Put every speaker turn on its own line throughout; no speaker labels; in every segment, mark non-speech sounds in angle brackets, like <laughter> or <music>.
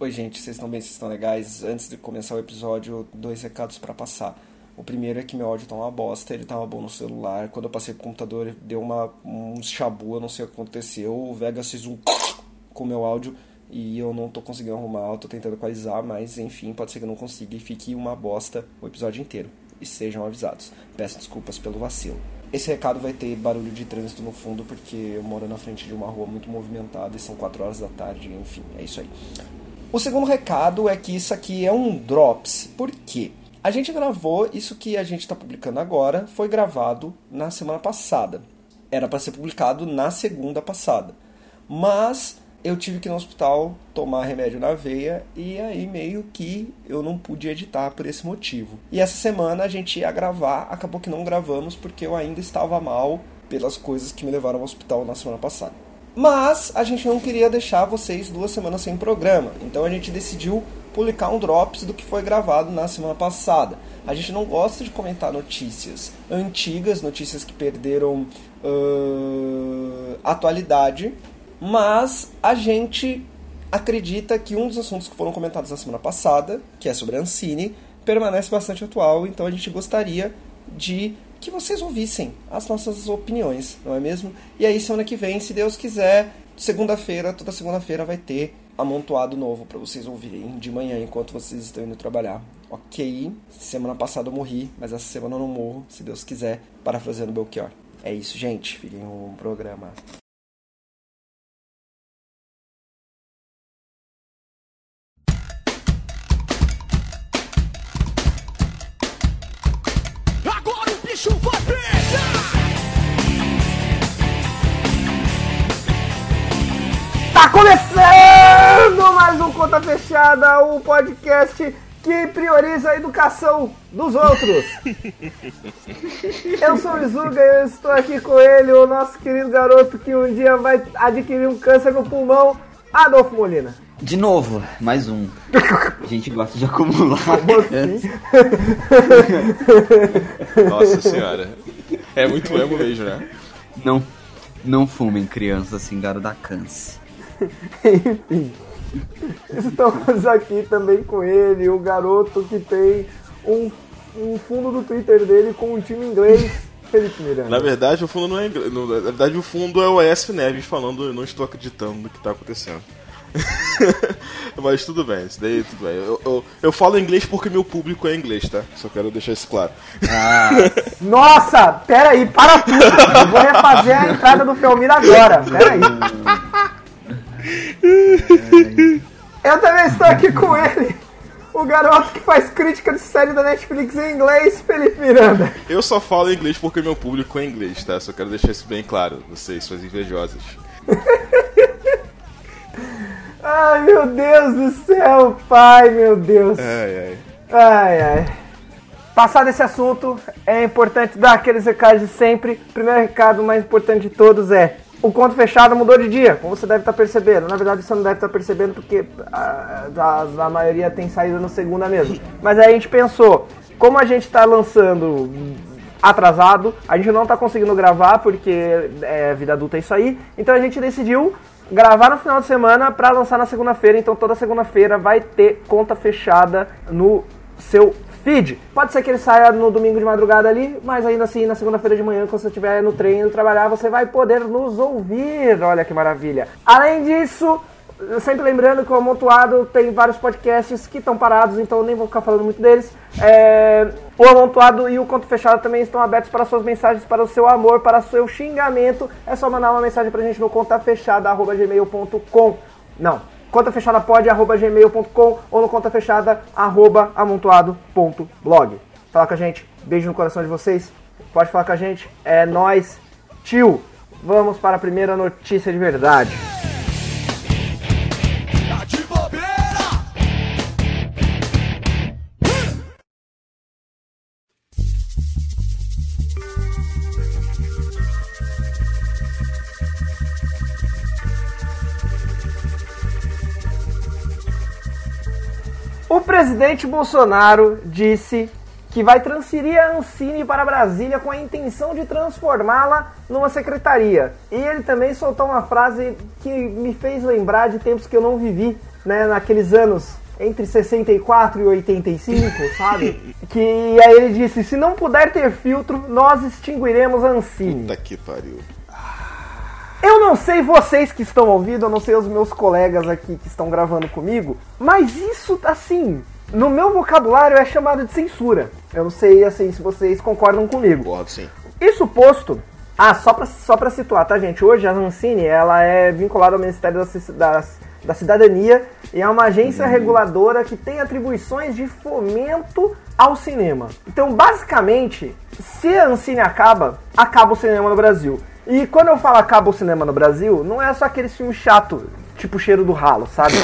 Oi, gente, vocês estão bem? Vocês estão legais? Antes de começar o episódio, dois recados para passar. O primeiro é que meu áudio tá uma bosta, ele tava bom no celular. Quando eu passei pro computador, deu uma, um chabu, eu não sei o que aconteceu. O Vegas fez um <laughs> com meu áudio e eu não tô conseguindo arrumar, eu tô tentando equalizar, mas enfim, pode ser que eu não consiga e fique uma bosta o episódio inteiro. E sejam avisados. Peço desculpas pelo vacilo. Esse recado vai ter barulho de trânsito no fundo, porque eu moro na frente de uma rua muito movimentada e são 4 horas da tarde, enfim, é isso aí. O segundo recado é que isso aqui é um drops. Por quê? A gente gravou isso que a gente está publicando agora, foi gravado na semana passada. Era para ser publicado na segunda passada. Mas eu tive que ir no hospital tomar remédio na veia e aí meio que eu não pude editar por esse motivo. E essa semana a gente ia gravar, acabou que não gravamos porque eu ainda estava mal pelas coisas que me levaram ao hospital na semana passada. Mas a gente não queria deixar vocês duas semanas sem programa, então a gente decidiu publicar um drops do que foi gravado na semana passada. A gente não gosta de comentar notícias antigas, notícias que perderam uh, atualidade, mas a gente acredita que um dos assuntos que foram comentados na semana passada, que é sobre a Ancine, permanece bastante atual, então a gente gostaria de que vocês ouvissem as nossas opiniões, não é mesmo? E aí, semana que vem, se Deus quiser, segunda-feira, toda segunda-feira vai ter amontoado novo para vocês ouvirem de manhã enquanto vocês estão indo trabalhar. Ok, semana passada eu morri, mas essa semana eu não morro, se Deus quiser, parafraseando Belchior. É isso, gente. Fiquem um programa.
Vai pegar! Tá começando mais um Conta Fechada, o um podcast que prioriza a educação dos outros. eu sou o Izuga e eu estou aqui com ele, o nosso querido garoto que um dia vai adquirir um câncer no pulmão, Adolfo Molina.
De novo, mais um. <laughs> A gente gosta de acumular. Assim? <laughs>
Nossa senhora. É muito emo mesmo, né?
Não, não fumem crianças assim, garo da câncer.
Enfim. Estamos aqui também com ele, o garoto que tem um, um fundo do Twitter dele com um time inglês. Felipe Miranda.
Na verdade, o fundo não é inglês. Na verdade, o fundo é o ES Neves falando: Eu não estou acreditando no que está acontecendo. <laughs> Mas tudo bem, isso daí tudo bem. Eu, eu, eu, falo inglês porque meu público é inglês, tá? Só quero deixar isso claro.
Ah. <laughs> Nossa, pera aí, para tudo. Eu vou refazer a entrada do Felmir agora. Pera aí. Eu também estou aqui com ele. O garoto que faz crítica de série da Netflix em inglês, Felipe Miranda.
Eu só falo inglês porque meu público é inglês, tá? Só quero deixar isso bem claro, vocês, suas invejosas. <laughs>
Ai, meu Deus do céu, pai, meu Deus.
Ai, ai.
Ai, ai. Passado esse assunto, é importante dar aqueles recados de sempre. O primeiro recado mais importante de todos é: o conto fechado mudou de dia, como você deve estar percebendo. Na verdade, você não deve estar percebendo porque a, a, a maioria tem saído no segunda mesmo. Mas aí a gente pensou: como a gente está lançando atrasado, a gente não está conseguindo gravar porque é vida adulta é isso aí, então a gente decidiu gravar no final de semana para lançar na segunda-feira. Então toda segunda-feira vai ter conta fechada no seu feed. Pode ser que ele saia no domingo de madrugada ali, mas ainda assim na segunda-feira de manhã, quando você estiver no treino trabalhar, você vai poder nos ouvir. Olha que maravilha. Além disso, sempre lembrando que o Amontoado tem vários podcasts que estão parados, então nem vou ficar falando muito deles. É, o Amontoado e o Conto Fechado também estão abertos para suas mensagens, para o seu amor, para o seu xingamento. É só mandar uma mensagem para a gente no contafechada.gmail.com Não, contafechadapod.gmail.com ou no contafechada.amontoado.blog Fala com a gente, beijo no coração de vocês. Pode falar com a gente, é nós, tio. Vamos para a primeira notícia de verdade. O presidente Bolsonaro disse que vai transferir a Ancine para Brasília com a intenção de transformá-la numa secretaria. E ele também soltou uma frase que me fez lembrar de tempos que eu não vivi né, naqueles anos entre 64 e 85, <laughs> sabe? Que aí ele disse: se não puder ter filtro, nós extinguiremos a Ancine.
Puta que pariu.
Eu não sei vocês que estão ouvindo, eu não sei os meus colegas aqui que estão gravando comigo, mas isso, assim, no meu vocabulário é chamado de censura. Eu não sei, assim, se vocês concordam comigo.
Concordo, sim.
Isso posto, ah, só pra, só pra situar, tá, gente? Hoje a Ancine, ela é vinculada ao Ministério da, das- da Cidadania e é uma agência reguladora que tem atribuições de fomento ao cinema. Então, basicamente, se a Ancine acaba, acaba o cinema no Brasil. E quando eu falo acaba o cinema no Brasil, não é só aquele filme chato, tipo Cheiro do Ralo, sabe?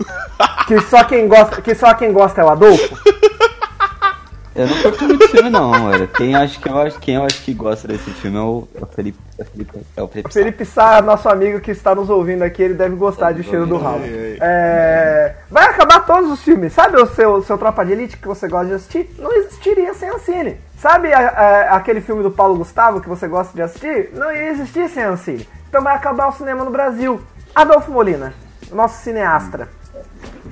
<laughs> que só quem gosta, que só quem gosta é o Adolfo.
Eu não curto muito filme, não, velho. Quem, acho que eu acho, quem eu acho que gosta desse filme é o, é o Felipe. É o Felipe, é o Felipe Sá.
Felipe Sá, nosso amigo que está nos ouvindo aqui, ele deve gostar de Cheiro do Ralo. É, Vai acabar todos os filmes. Sabe o seu, seu Tropa de Elite que você gosta de assistir? Não existiria sem a Cine. Sabe a- a- aquele filme do Paulo Gustavo que você gosta de assistir? Não ia existir sem a Cine. Então vai acabar o cinema no Brasil. Adolfo Molina, nosso cineastra,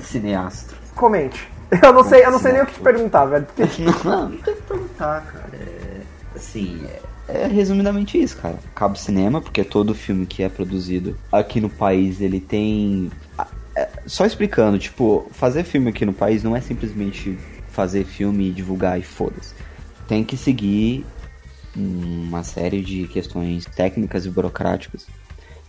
Cineasta.
comente. Eu não sei, eu não sei nem o que te perguntar, velho. porque- <laughs>
Não, não tem que perguntar, cara. É, assim, é, é resumidamente isso, cara. Cabo cinema, porque todo filme que é produzido aqui no país, ele tem. é, só explicando, tipo, fazer filme aqui no país não é simplesmente fazer filme, divulgar e foda-se. Tem que seguir uma série de questões técnicas e burocráticas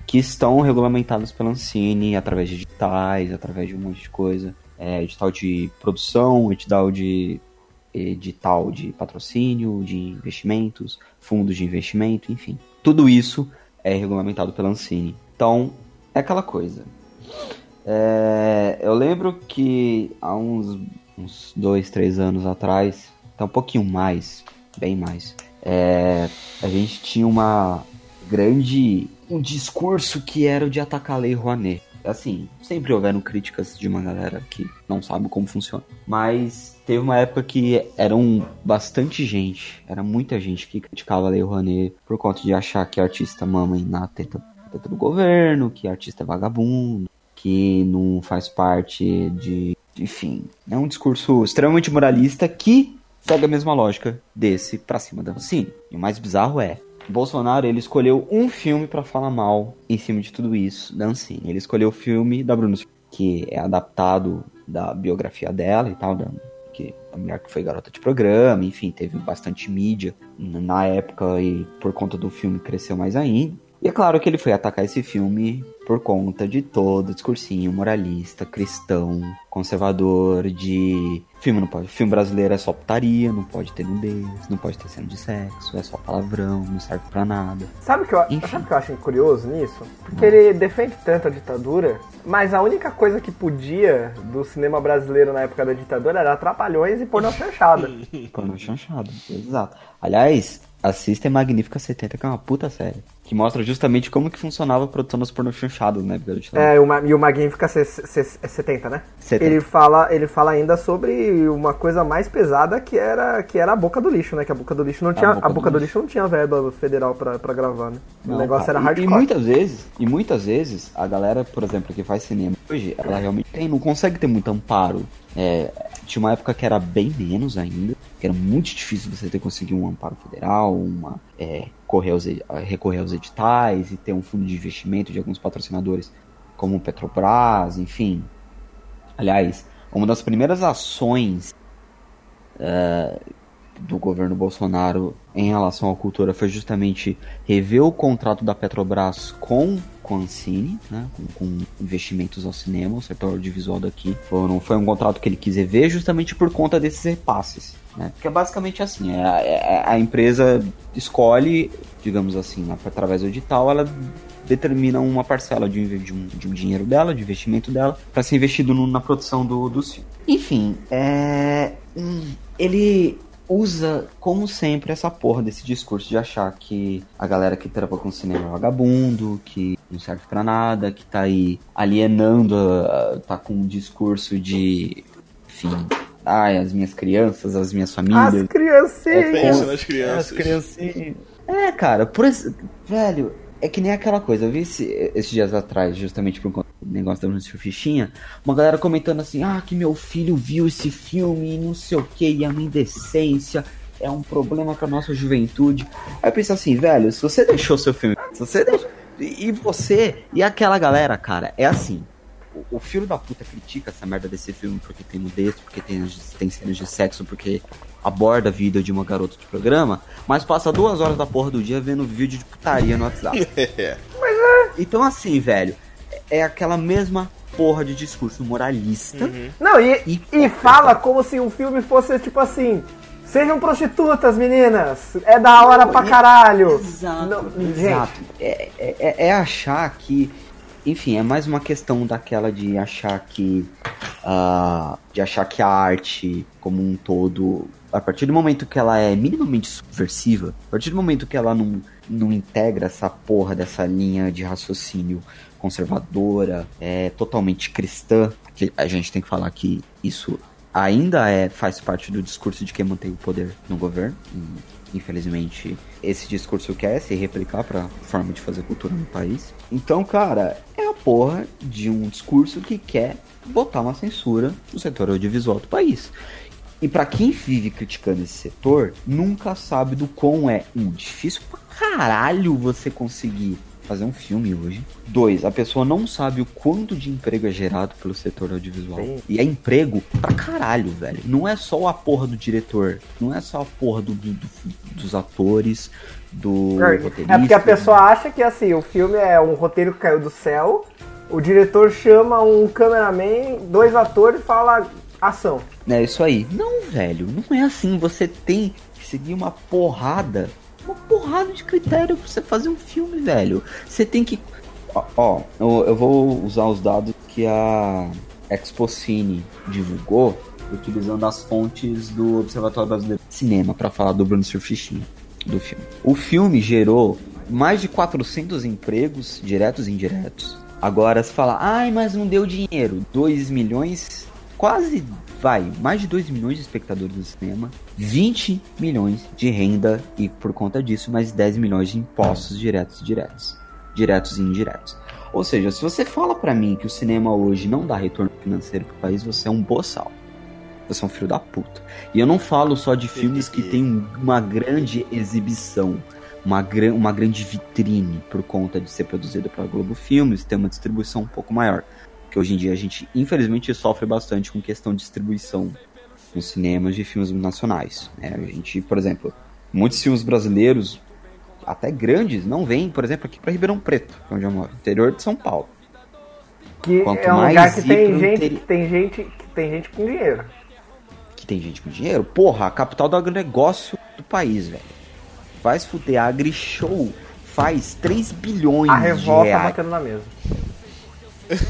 que estão regulamentadas pela Ancine através de editais, através de um monte de coisa. É, edital de produção, edital de edital de patrocínio, de investimentos, fundos de investimento, enfim. Tudo isso é regulamentado pela Ancine. Então, é aquela coisa. É, eu lembro que há uns, uns dois, três anos atrás, tá um pouquinho mais, bem mais, é, a gente tinha uma grande um discurso que era o de atacar a Lei Rouanet. Assim, sempre houveram críticas de uma galera que não sabe como funciona. Mas teve uma época que eram bastante gente, era muita gente que criticava a Lei Rouanet por conta de achar que artista mama na teta, teta do governo, que artista é vagabundo, que não faz parte de. Enfim, é um discurso extremamente moralista que segue a mesma lógica desse pra cima da Ancine. E o mais bizarro é. Bolsonaro ele escolheu um filme pra falar mal em cima de tudo isso da Ancine. Ele escolheu o filme da Surfistinha, que é adaptado da biografia dela e tal, da, que a mulher que foi garota de programa, enfim, teve bastante mídia na época e por conta do filme cresceu mais ainda. E é claro que ele foi atacar esse filme por conta de todo o discursinho moralista, cristão, conservador, de filme não pode, filme brasileiro é só putaria, não pode ter nudez, não pode ter cena de sexo, é só palavrão, não serve pra nada.
Sabe o que, eu,
Enfim.
sabe que eu acho curioso nisso? Porque ele defende tanto a ditadura, mas a única coisa que podia do cinema brasileiro na época da ditadura era trapalhões e pornô chanchada. <laughs>
Pornô chanchado, exato. Aliás, assista Magnífica 70, que é uma puta série. Que mostra justamente como que funcionava a produção das pornô chanchadas na época da ditadura.
É, uma- e o Magnífica C- C- C- 70, né?
70.
Ele fala, ele fala ainda sobre uma coisa mais pesada que era, que era a boca do lixo, né? Que a boca do lixo não tinha, a
boca
boca,
do
do lixo não tinha verba federal pra, pra gravar, né? o
Não,
negócio
cara,
era
e-
hardcore.
E, muitas vezes, e muitas vezes, a galera, por exemplo, que faz cinema hoje, ela realmente tem, não consegue ter muito amparo. É, tinha uma época que era bem menos ainda, que era muito difícil você ter conseguir um amparo federal, uma, é, aos, recorrer aos editais e ter um fundo de investimento de alguns patrocinadores, como Petrobras, enfim. Aliás, uma das primeiras ações é, do governo Bolsonaro em relação à cultura foi justamente rever o contrato da Petrobras com, com a Ancine, né, com, com investimentos ao cinema, o setor audiovisual daqui. Foram, foi um contrato que ele quis rever justamente por conta desses repasses. Né, porque é basicamente assim, é, é- a empresa escolhe, digamos assim, através do edital, ela determina uma parcela de, de um, de um dinheiro dela, de investimento dela, para ser investido no- na produção do, dos filmes. Enfim, é, ele usa, como sempre, essa porra desse discurso de achar que a galera que trampa com cinema é vagabundo, que não serve pra nada, que tá aí alienando, a- tá com um discurso de, enfim, ai, as minhas crianças, as minhas famílias.
As criancinhas!
Nas crianças.
As criancinhas. É, cara, por esse... Velho, é que nem aquela coisa. Eu vi esse- esses dias atrás, justamente por conta negócio da Bruna Surfichinha, uma galera comentando assim, ah, que meu filho viu esse filme e não sei o que, e a minha indecência é um problema pra nossa juventude. Aí eu penso assim, velho, se você deixou seu filme, se você deixou, e você, e aquela galera, cara, é assim, o, filho da puta critica essa merda desse filme porque tem nudez, porque tem, tem cenas de sexo, porque aborda a vida de uma garota de programa, mas passa duas horas da porra do dia vendo vídeo de putaria no WhatsApp. <laughs> Então, assim, velho, é aquela mesma porra de discurso moralista.
Não, e,
E-
e fala como se o filme fosse tipo assim. Sejam prostitutas, meninas! É da hora pra caralho!
Exato,
Não,
exato. É, é- é- é achar que. Enfim, é mais uma questão daquela de achar que. ah, de achar que a arte, como um todo. A partir do momento que ela é minimamente subversiva, a partir do momento que ela não, não integra essa porra dessa linha de raciocínio conservadora, é totalmente cristã, que a gente tem que falar que isso ainda é faz parte do discurso de quem mantém o poder no governo. E, infelizmente, esse discurso quer se replicar para forma de fazer cultura no país. Então, cara, porra de um discurso que quer botar uma censura no setor audiovisual do país. E pra quem vive criticando esse setor, nunca sabe do quão é um difícil pra caralho você conseguir fazer um filme hoje. Dois, a pessoa não sabe o quanto de emprego é gerado pelo setor audiovisual.
Sim.
E é emprego pra caralho, velho. Não é só a porra do diretor, não é só a porra do, do- do- dos atores, do roteirista.
É porque a pessoa acha que assim, o filme é um roteiro que caiu do céu, o diretor chama um cameraman, dois atores e fala ação.
É isso aí. Não, velho, não é assim. Você tem que seguir uma porrada, uma porrada de critério pra você fazer um filme, velho. Você tem que. Ó, ó, eu, vou usar os dados que a Expocine divulgou, utilizando as fontes do Observatório Brasileiro de Cinema pra falar do Bruno Surfichinha do filme. O filme gerou mais de 400 empregos, diretos e indiretos. Agora, se falar, ai, mas não deu dinheiro. 2 milhões, quase vai, mais de 2 milhões de espectadores do cinema, 20 milhões de renda e, por conta disso, mais 10 milhões de impostos diretos e diretos. Diretos e indiretos. Ou seja, se você fala pra mim que o cinema hoje não dá retorno financeiro pro país, você é um boçal. Você é um filho da puta. E eu não falo só de filmes que tem uma grande exibição, uma, gran, uma grande vitrine por conta de ser produzido pela Globo Filmes, ter uma distribuição um pouco maior. Porque hoje em dia a gente, infelizmente, sofre bastante com questão de distribuição nos cinemas de filmes nacionais. né? A gente, por exemplo, muitos filmes brasileiros, até grandes, não vêm, por exemplo, aqui para Ribeirão Preto, que é onde eu moro, interior de São Paulo.
Que
Quanto
é um
mais
lugar que tem gente,
interi-
que tem gente, que tem gente com dinheiro.
que tem gente com dinheiro, porra, a capital do agronegócio do país, velho. Vai se fuder, a AgriShow faz 3 bilhões
A
de
revolta
reais.
batendo na mesa.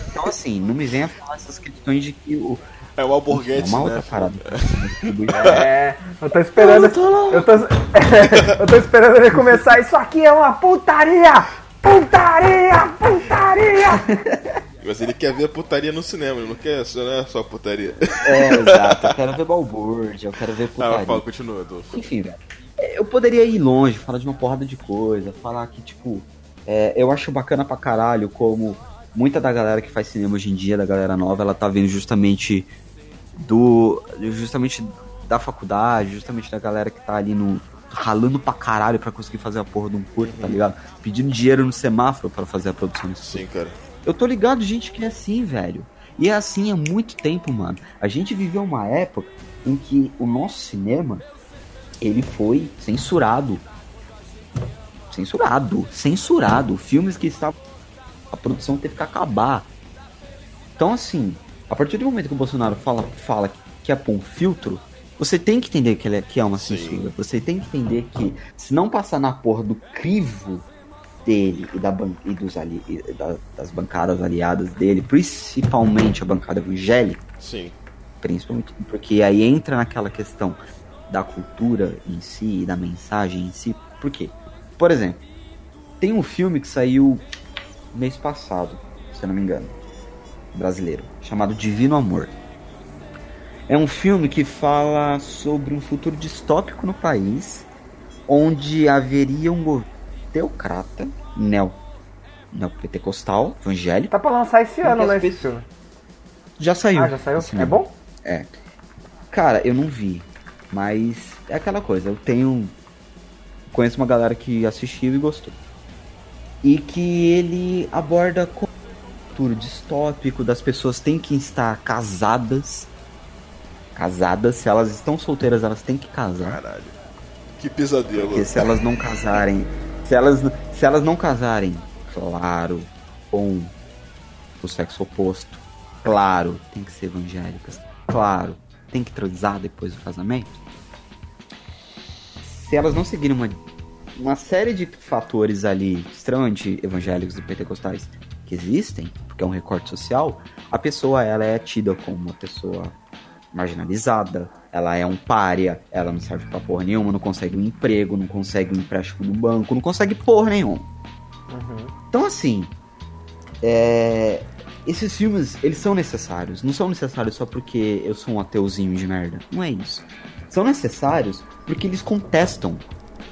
Então, assim, não me venha falar essas questões de que o.
É o
É
Alborguete,
uma
né?
outra parada.
É, eu tô esperando. Eu tô, <laughs> eu tô esperando ele começar. Isso aqui é uma putaria! Putaria! Putaria!
Mas ele quer ver a putaria no cinema, ele não quer só, não é só putaria.
É, exato. Eu quero ver balbúrdia, eu quero ver
Ah,
putaria.
fala, continua, Adolfo.
Enfim, velho. é, Eu poderia ir longe, falar de uma porrada de coisa, falar que, tipo, é, eu acho bacana pra caralho como muita da galera que faz cinema hoje em dia, da galera nova, ela tá vindo justamente do. justamente da faculdade, justamente da galera que tá ali no. ralando pra caralho pra conseguir fazer a porra de um curto, tá ligado? Pedindo dinheiro no semáforo pra fazer a produção desse
Sim, cara.
eu tô ligado, gente, que é assim, velho. E é assim há muito tempo, mano. A gente viveu uma época em que o nosso cinema, ele foi censurado. Censurado. Censurado. Filmes que estavam... A produção teve que acabar. Então, assim, a partir do momento que o Bolsonaro fala, fala que quer pôr um filtro, você tem que entender que, ele é, que é uma
Sim.
censura. Você tem que entender que se não passar na porra do crivo dele e, da ban e dos ali e da- das bancadas aliadas dele, principalmente a bancada evangélica,
Sim.
principalmente porque aí entra naquela questão da cultura em si e da mensagem em si. Por quê? Por exemplo, tem um filme que saiu mês passado, se eu não me engano, brasileiro, chamado Divino Amor. É um filme que fala sobre um futuro distópico no país, onde haveria um governo teocrata, neo, né, pentecostal, evangélico.
Tá pra lançar esse ano, né, esse filme?
Já saiu.
Ah, já saiu?
cinema.
É bom?
É. Cara, eu não vi, mas é aquela coisa, eu tenho conheço uma galera que assistiu e gostou. E que ele aborda com futuro distópico das pessoas têm que estar casadas. Casadas, se elas estão solteiras, elas têm que casar.
Caralho. Que pesadelo.
Porque se elas não casarem, se elas, se elas não casarem, claro, com o sexo oposto, claro, tem que ser evangélicas, claro, tem que transar depois do casamento. Se elas não seguirem uma, uma série de fatores ali extremamente evangélicos e pentecostais que existem, porque é um recorte social, a pessoa ela é tida como uma pessoa marginalizada, ela é um pária, ela não serve pra porra nenhuma, não consegue um emprego, não consegue um empréstimo no banco, não consegue porra nenhuma. Então assim, é, esses filmes, eles são necessários. Não são necessários só porque eu sou um ateuzinho de merda. Não é isso. São necessários porque eles contestam,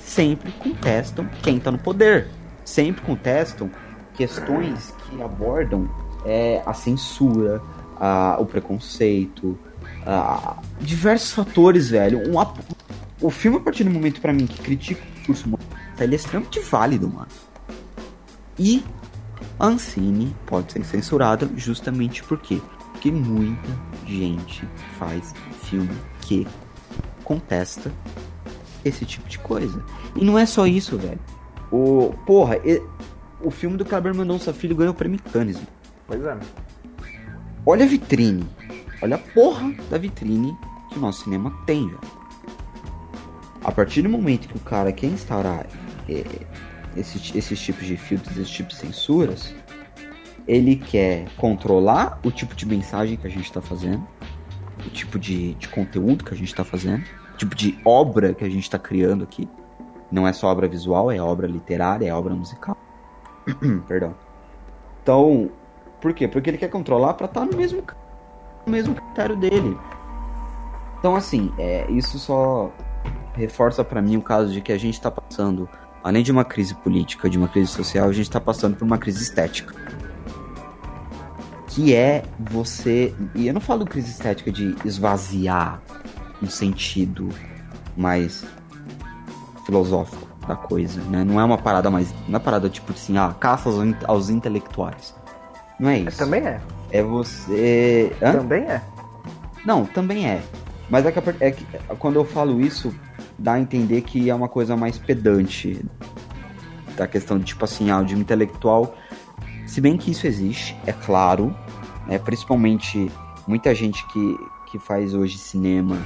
sempre contestam quem tá no poder. Sempre contestam questões que abordam é, a censura, a- o preconceito, a- diversos fatores, velho. Um o filme, a partir do momento, pra mim, que critica o discurso moralista, ele é extremamente válido, mano. E Ancine pode ser censurada justamente por quê? Porque muita gente faz filme que contesta esse tipo de coisa. E não é só isso, velho. O, porra, e- o filme do Kleber Mendonça Filho ganhou o prêmio Cannes.
Pois é.
Olha a vitrine. Olha a porra da vitrine que o nosso cinema tem, velho. A partir do momento que o cara quer instaurar é, esse- esses tipos de filtros, esses tipos de censuras, ele quer controlar o tipo de mensagem que a gente tá fazendo, o tipo de, de conteúdo que a gente tá fazendo, tipo de obra que a gente tá criando aqui. Não é só obra visual, é obra literária, é obra musical. <clears throat> Perdão. Então, por quê? Porque ele quer controlar pra estar no mesmo, no mesmo critério dele. Então, assim, é, isso só reforça pra mim o caso de que a gente tá passando, além de uma crise política, de uma crise social, a gente tá passando por uma crise estética. Que é você. E eu não falo crise estética de esvaziar um sentido mais filosófico da coisa, né? Não é uma parada mais. Não é uma parada tipo assim, ah, caça aos, aos intelectuais. Não é isso.
Também é.
É você. Hã?
Também é.
Não, também é. Mas é que, é que quando eu falo isso, dá a entender que é uma coisa mais pedante. Da questão de, tipo assim, ah, de um intelectual. Se bem que isso existe, é claro. Né, principalmente muita gente que, que faz hoje cinema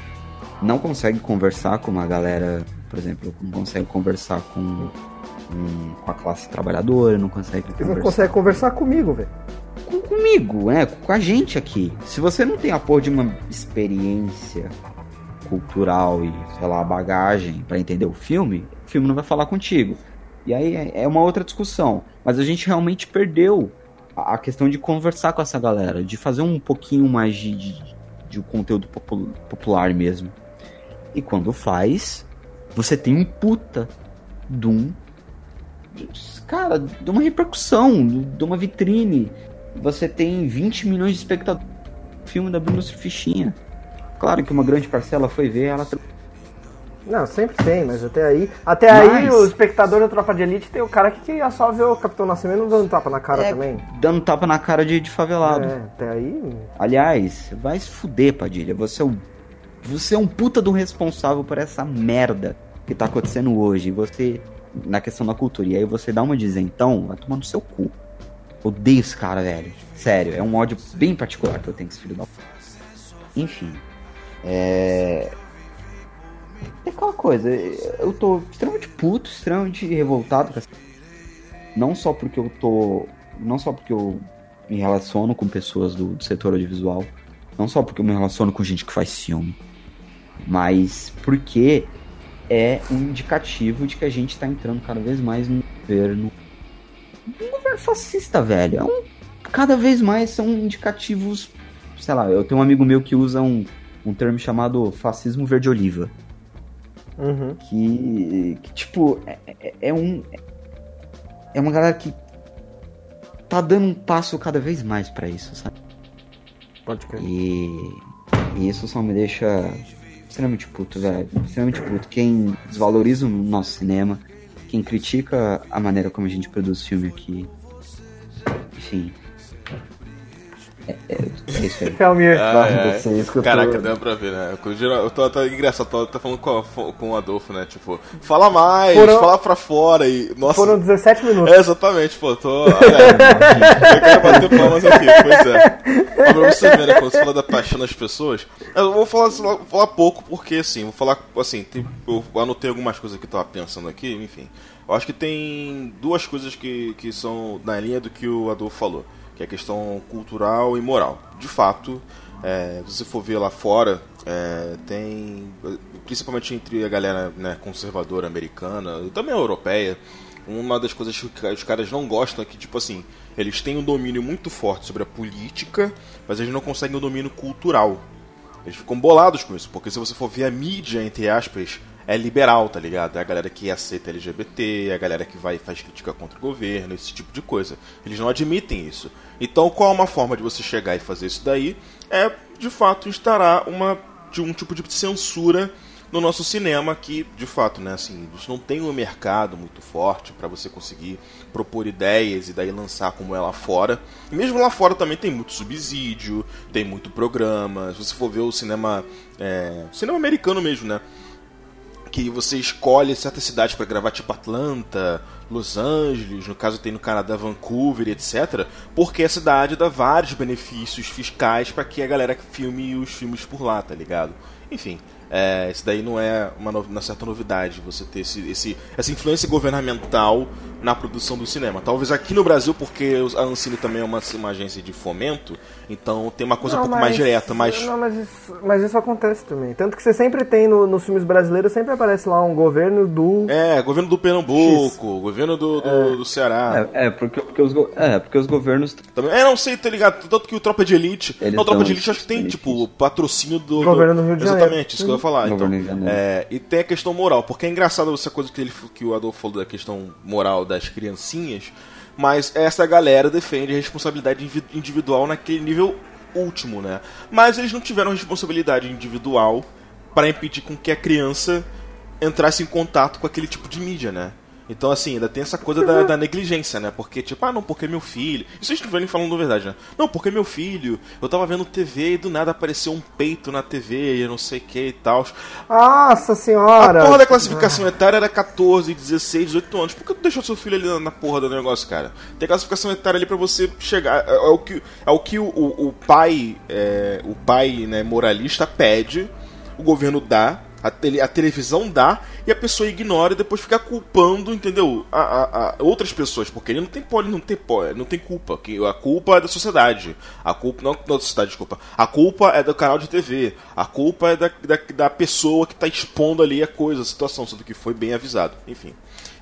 não consegue conversar com uma galera, por exemplo, não consegue conversar com, com, a classe trabalhadora, não consegue conversar
não conseguem conversar comigo, velho.
com- comigo, né? Com a gente aqui. Se você não tem a porra de uma experiência cultural e, sei lá, bagagem pra entender o filme, o filme não vai falar contigo. E aí é é uma outra discussão. Mas a gente realmente perdeu a questão de conversar com essa galera, de fazer um pouquinho mais de, de, de conteúdo popu- popular mesmo. E quando faz, você tem um puta de um. Cara, de uma repercussão, de uma vitrine. Você tem 20 milhões de espectadores do filme da Bruno Fichinha. Claro que uma grande parcela foi ver ela.
Não, sempre tem, mas até aí. Até aí
Mas-
o espectador da Tropa de Elite tem o cara que queria só ver o Capitão Nascimento dando tapa na cara
É,
também.
Dando tapa na cara de, de favelado.
É, até aí.
Aliás, vai se fuder, Padilha. Você é um. Você é um puta do responsável por essa merda que tá acontecendo hoje. Você. Na questão da cultura. E aí você dá uma de isentão, vai tomar no seu cu. Odeio esse cara, velho. Sério, é um ódio bem particular que eu tenho com esse filho da. Enfim. É. É aquela coisa, eu tô extremamente puto, extremamente revoltado com essa. Não só porque eu tô. Não só porque eu me relaciono com pessoas do, do setor audiovisual. Não só porque eu me relaciono com gente que faz filme. Mas porque é um indicativo de que a gente tá entrando cada vez mais num governo. Um governo fascista, velho. É um, cada vez mais são indicativos. Sei lá, eu tenho um amigo meu que usa um, um termo chamado fascismo verde-oliva.
Uhum.
Que, que tipo, é, é- é um. É uma galera que tá dando um passo cada vez mais pra isso, sabe?
Pode crer.
E, e isso só me deixa extremamente puto, velho. Extremamente puto. Quem desvaloriza o nosso cinema, quem critica a maneira como a gente produz filme aqui. Enfim. É, é, é isso aí.
Ah, é.
você escutou.
Caraca, deu pra ver, né? Eu, geral- eu tô, tá engraçado, tô, tô falando com, a- com o Adolfo, né? Tipo, fala mais,
Foram-
fala pra fora e. Nossa.
Foram 17 minutos.
É, exatamente, pô, tô. É, eu quero bater palmas aqui, pois é. Mas pra você ver, né, quando você fala da paixão das pessoas, eu vou falar, vou falar pouco, porque assim, vou falar, assim, tem- eu anotei algumas coisas que eu tava pensando aqui, enfim. Eu acho que tem duas coisas que, que são na linha do que o Adolfo falou, que é a questão cultural e moral. De fato, é, se você for ver lá fora, é, tem, principalmente entre a galera né, conservadora americana e também europeia, uma das coisas que os caras não gostam é que, tipo assim, eles têm um domínio muito forte sobre a política, mas eles não conseguem um domínio cultural. Eles ficam bolados com isso, porque se você for ver a mídia, entre aspas, é liberal, tá ligado? É a galera que aceita LGBT, é a galera que vai faz crítica contra o governo, esse tipo de coisa. Eles não admitem isso. Então, qual é uma forma de você chegar e fazer isso daí? É, de fato, instaurar uma, de um tipo de censura no nosso cinema que, de fato, né, assim, não tem um mercado muito forte para você conseguir propor ideias e daí lançar como é lá fora. E mesmo lá fora também tem muito subsídio, tem muito programa. Se você for ver o cinema, é, cinema americano mesmo, né, que você escolhe certas cidades para gravar, tipo Atlanta, Los Angeles, no caso tem no Canadá Vancouver, etc. Porque a cidade dá vários benefícios fiscais para que a galera filme os filmes por lá, tá ligado? Enfim, é, isso daí não é uma, uma certa novidade, você ter esse, esse- essa influência governamental na produção do cinema. Talvez aqui no Brasil, porque a Ancine também é uma, uma agência de fomento, então tem uma coisa um
Não,
pouco mais direta, mas...
Não, mas isso, mas isso acontece também. Tanto que você sempre tem no- nos filmes brasileiros, sempre aparece lá um governo do.
É, governo do Pernambuco, governo do, do, do Ceará.
É, é, porque, porque, os, é, porque os governos.
Também, é, não sei, tá ligado? Tanto que o Tropa de Elite.
Eles
não, o Tropa de Elite acho que tem, tipo, patrocínio do.
Governo do Rio de Janeiro.
Exatamente, isso que eu ia falar. Então,
Governo de
é, e tem a questão moral, porque é engraçado essa coisa que, ele, que o Adolfo falou da questão moral das criancinhas, mas essa galera defende a responsabilidade individual naquele nível último, né? Mas eles não tiveram responsabilidade individual para impedir com que a criança entrasse em contato com aquele tipo de mídia, né? Então, assim, ainda tem essa coisa da, da negligência, né? Porque, tipo, ah, não, porque meu filho. Isso vocês estiverem falando a verdade, né? Não, porque meu filho, eu tava vendo TV e do nada apareceu um peito na TV e não sei o que e tal.
Nossa
A
senhora!
porra da classificação etária era 14, 16, 18 anos. Por que tu deixou seu filho ali na- na porra do negócio, cara? Tem classificação etária ali pra você chegar. É, é o que, é o, que o, o- o pai, é, o pai né, moralista pede, o governo dá, a, tele- a televisão dá, e a pessoa ignora e depois fica culpando, entendeu? A, a- a outras pessoas, porque ele não tem pole, não tem pole, não tem culpa. que A culpa é da sociedade. A culpa. Não da sociedade, desculpa. A culpa é do canal de TV. A culpa é da, da, da pessoa que tá expondo ali a coisa, a situação, sendo que foi bem avisado. Enfim.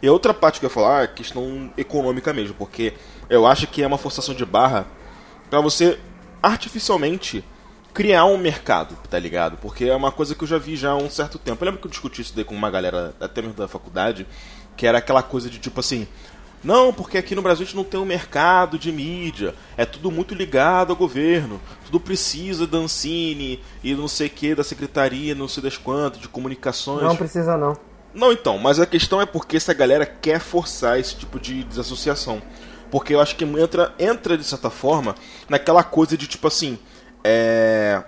E a outra parte que eu ia falar é a questão econômica mesmo, porque eu acho que é uma forçação de barra pra você artificialmente criar um mercado, tá ligado? Porque é uma coisa que eu já vi já há um certo tempo. Eu lembro que eu discuti isso daí com uma galera até mesmo da faculdade, que era aquela coisa de tipo assim, não, porque aqui no Brasil a gente não tem um mercado de mídia, é tudo muito ligado ao governo, tudo precisa da Ancine e não sei o que, da secretaria, não sei das quantas, de comunicações.
Não precisa não.
Não, então, mas a questão é porque essa galera quer forçar esse tipo de desassociação. Porque eu acho que entra, entra de certa forma, naquela coisa de tipo assim: é,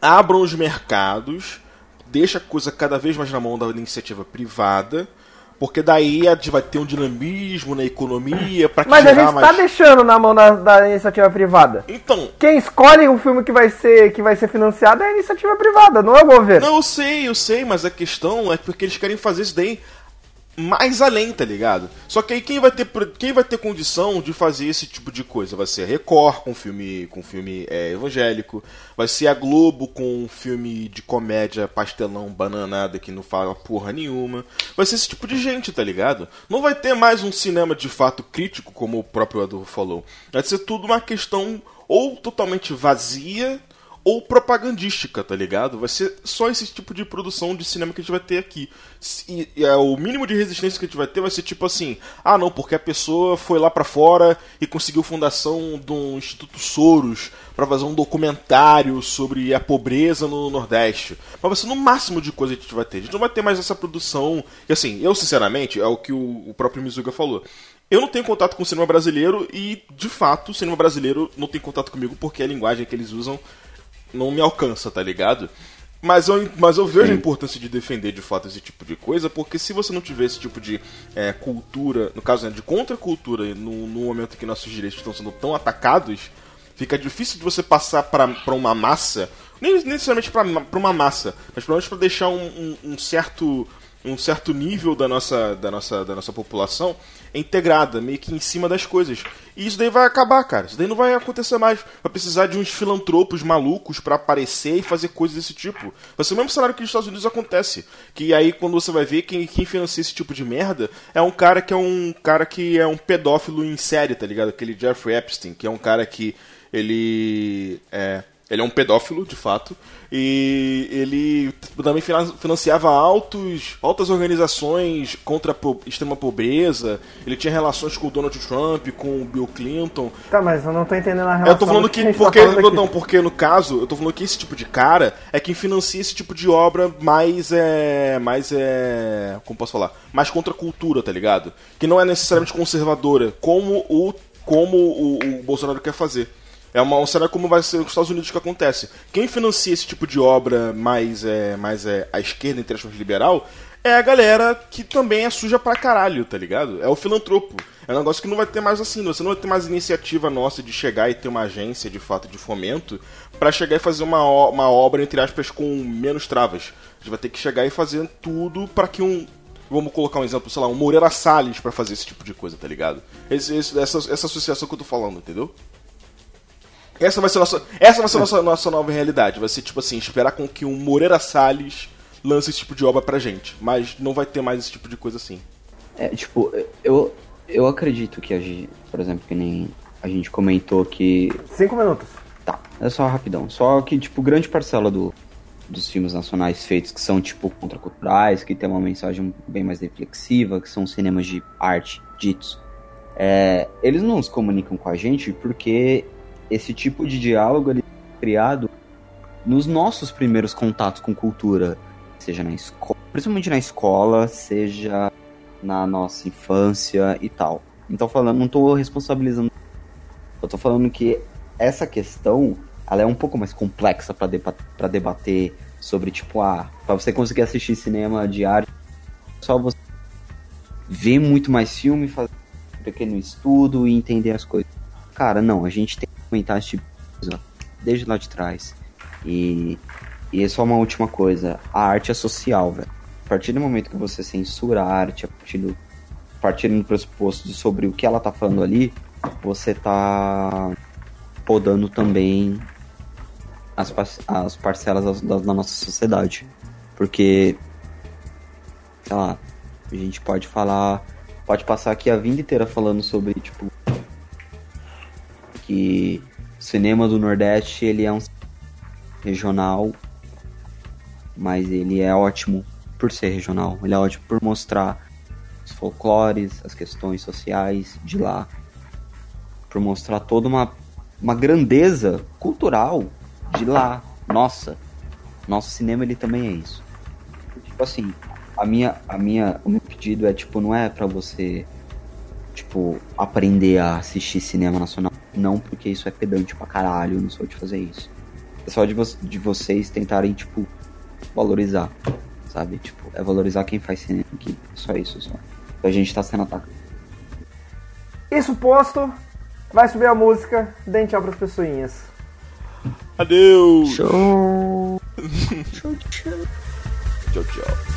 abram os mercados, deixa a coisa cada vez mais na mão da iniciativa privada, porque daí a gente vai ter um dinamismo na economia para
Mas a gente
mais.
tá deixando na mão da, da iniciativa privada.
Então,
Quem escolhe o filme que vai ser que vai ser financiado é a iniciativa privada, não é o governo.
Não, eu sei, eu sei, mas a questão é porque eles querem fazer isso daí mais além, tá ligado? Só que aí quem vai ter quem vai ter condição de fazer esse tipo de coisa? Vai ser a Record com filme com filme é, evangélico, vai ser a Globo com um filme de comédia pastelão bananada que não fala porra nenhuma. Vai ser esse tipo de gente, tá ligado? Não vai ter mais um cinema de fato crítico, como o próprio Adolfo falou. Vai ser tudo uma questão ou totalmente vazia ou propagandística, tá ligado? Vai ser só esse tipo de produção de cinema que a gente vai ter aqui. E, e é, o mínimo de resistência que a gente vai ter vai ser tipo assim: ah, não, porque a pessoa foi lá para fora e conseguiu fundação de um Instituto Soros para fazer um documentário sobre a pobreza no Nordeste. Mas vai ser no máximo de coisa que a gente vai ter. A gente não vai ter mais essa produção. E assim, eu sinceramente, é o que o, o próprio Mizuga falou. Eu não tenho contato com o cinema brasileiro e, de fato, o cinema brasileiro não tem contato comigo porque a linguagem que eles usam não me alcança, tá ligado? Mas eu, mas eu vejo Sim. a importância de defender de fato esse tipo de coisa, porque se você não tiver esse tipo de é, cultura, no caso né, de contracultura, no, no momento que nossos direitos estão sendo tão atacados, fica difícil de você passar para uma massa, nem necessariamente para uma massa, mas pelo menos para deixar um, um, um certo um certo nível da nossa, da nossa, da nossa população é integrada, meio que em cima das coisas. E isso daí vai acabar, cara. Isso daí não vai acontecer mais. Vai precisar de uns filantropos malucos para aparecer e fazer coisas desse tipo. Vai ser o mesmo cenário que nos Estados Unidos acontece. Que aí quando você vai ver quem, quem financia esse tipo de merda é um cara que é um cara que é um pedófilo em série, tá ligado? Aquele Jeffrey Epstein, que é um cara que ele é ele é um pedófilo, de fato, e ele também financiava altos, altas organizações contra a extrema pobreza. Ele tinha relações com o Donald Trump, com o Bill Clinton.
Tá, mas eu não tô entendendo a relação.
Eu tô falando que, que porque, tá falando não, porque no caso, eu tô falando que esse tipo de cara é quem financia esse tipo de obra mais é, mais é, como posso falar, mais contra a cultura, tá ligado? Que não é necessariamente conservadora, como o como o, o Bolsonaro quer fazer. É uma, um cenário como vai ser nos Estados Unidos que acontece. Quem financia esse tipo de obra mais, é, mais é, à esquerda, entre aspas, liberal, é a galera que também é suja pra caralho, tá ligado? É o filantropo. É um negócio que não vai ter mais assim, você não vai ter mais iniciativa nossa de chegar e ter uma agência de fato de fomento para chegar e fazer uma, uma obra, entre aspas, com menos travas. A gente vai ter que chegar e fazer tudo para que um. Vamos colocar um exemplo, sei lá, um Moreira Salles para fazer esse tipo de coisa, tá ligado? Esse, esse, essa, essa associação que eu tô falando, entendeu? Essa vai ser nossa, essa vai ser nossa, nossa nova realidade. Vai ser tipo assim, esperar com que um Moreira Salles lance esse tipo de obra pra gente. Mas não vai ter mais esse tipo de coisa assim.
É, tipo, eu, eu acredito que a gente, por exemplo, que nem a gente comentou que.
Cinco minutos.
Tá, é só rapidão. Só que, tipo, grande parcela do, dos filmes nacionais feitos que são, tipo, contraculturais, que tem uma mensagem bem mais reflexiva, que são cinemas de arte ditos. É, eles não se comunicam com a gente porque esse tipo de diálogo ele é criado nos nossos primeiros contatos com cultura, seja na escola, principalmente na escola, seja na nossa infância e tal. Então falando, não estou responsabilizando. Eu tô falando que essa questão, ela é um pouco mais complexa para debater, debater sobre tipo, ah, para você conseguir assistir cinema de arte, só você ver muito mais filme, fazer pequeno estudo e entender as coisas. Cara, não, a gente tem comentar esse tipo de coisa desde lá de trás. E, e é só uma última coisa: a arte é social, velho. A partir do momento que você censura a arte, a partir do, a partir do pressuposto sobre o que ela tá falando ali, você tá podando também as, as parcelas da, da nossa sociedade. Porque, sei lá, a gente pode falar, pode passar aqui a vida inteira falando sobre, tipo, que o cinema do Nordeste ele é um regional, mas ele é ótimo por ser regional. Ele é ótimo por mostrar os folclores, as questões sociais de lá, por mostrar toda uma, uma grandeza cultural de lá. Nossa, nosso cinema ele também é isso. Tipo assim, a minha, a minha, o meu pedido é tipo não é para você tipo aprender a assistir cinema nacional não porque isso é pedante pra caralho, não sou de fazer isso. É só de, vo de vocês tentarem, tipo, valorizar, sabe? Tipo, é valorizar quem faz cinema aqui. Só isso, só. A gente tá sendo atacado.
Isso posto, vai subir a música, dê tchau pras pessoinhas.
Adeus!
Show! <laughs>
tchau, tchau. Tchau, tchau.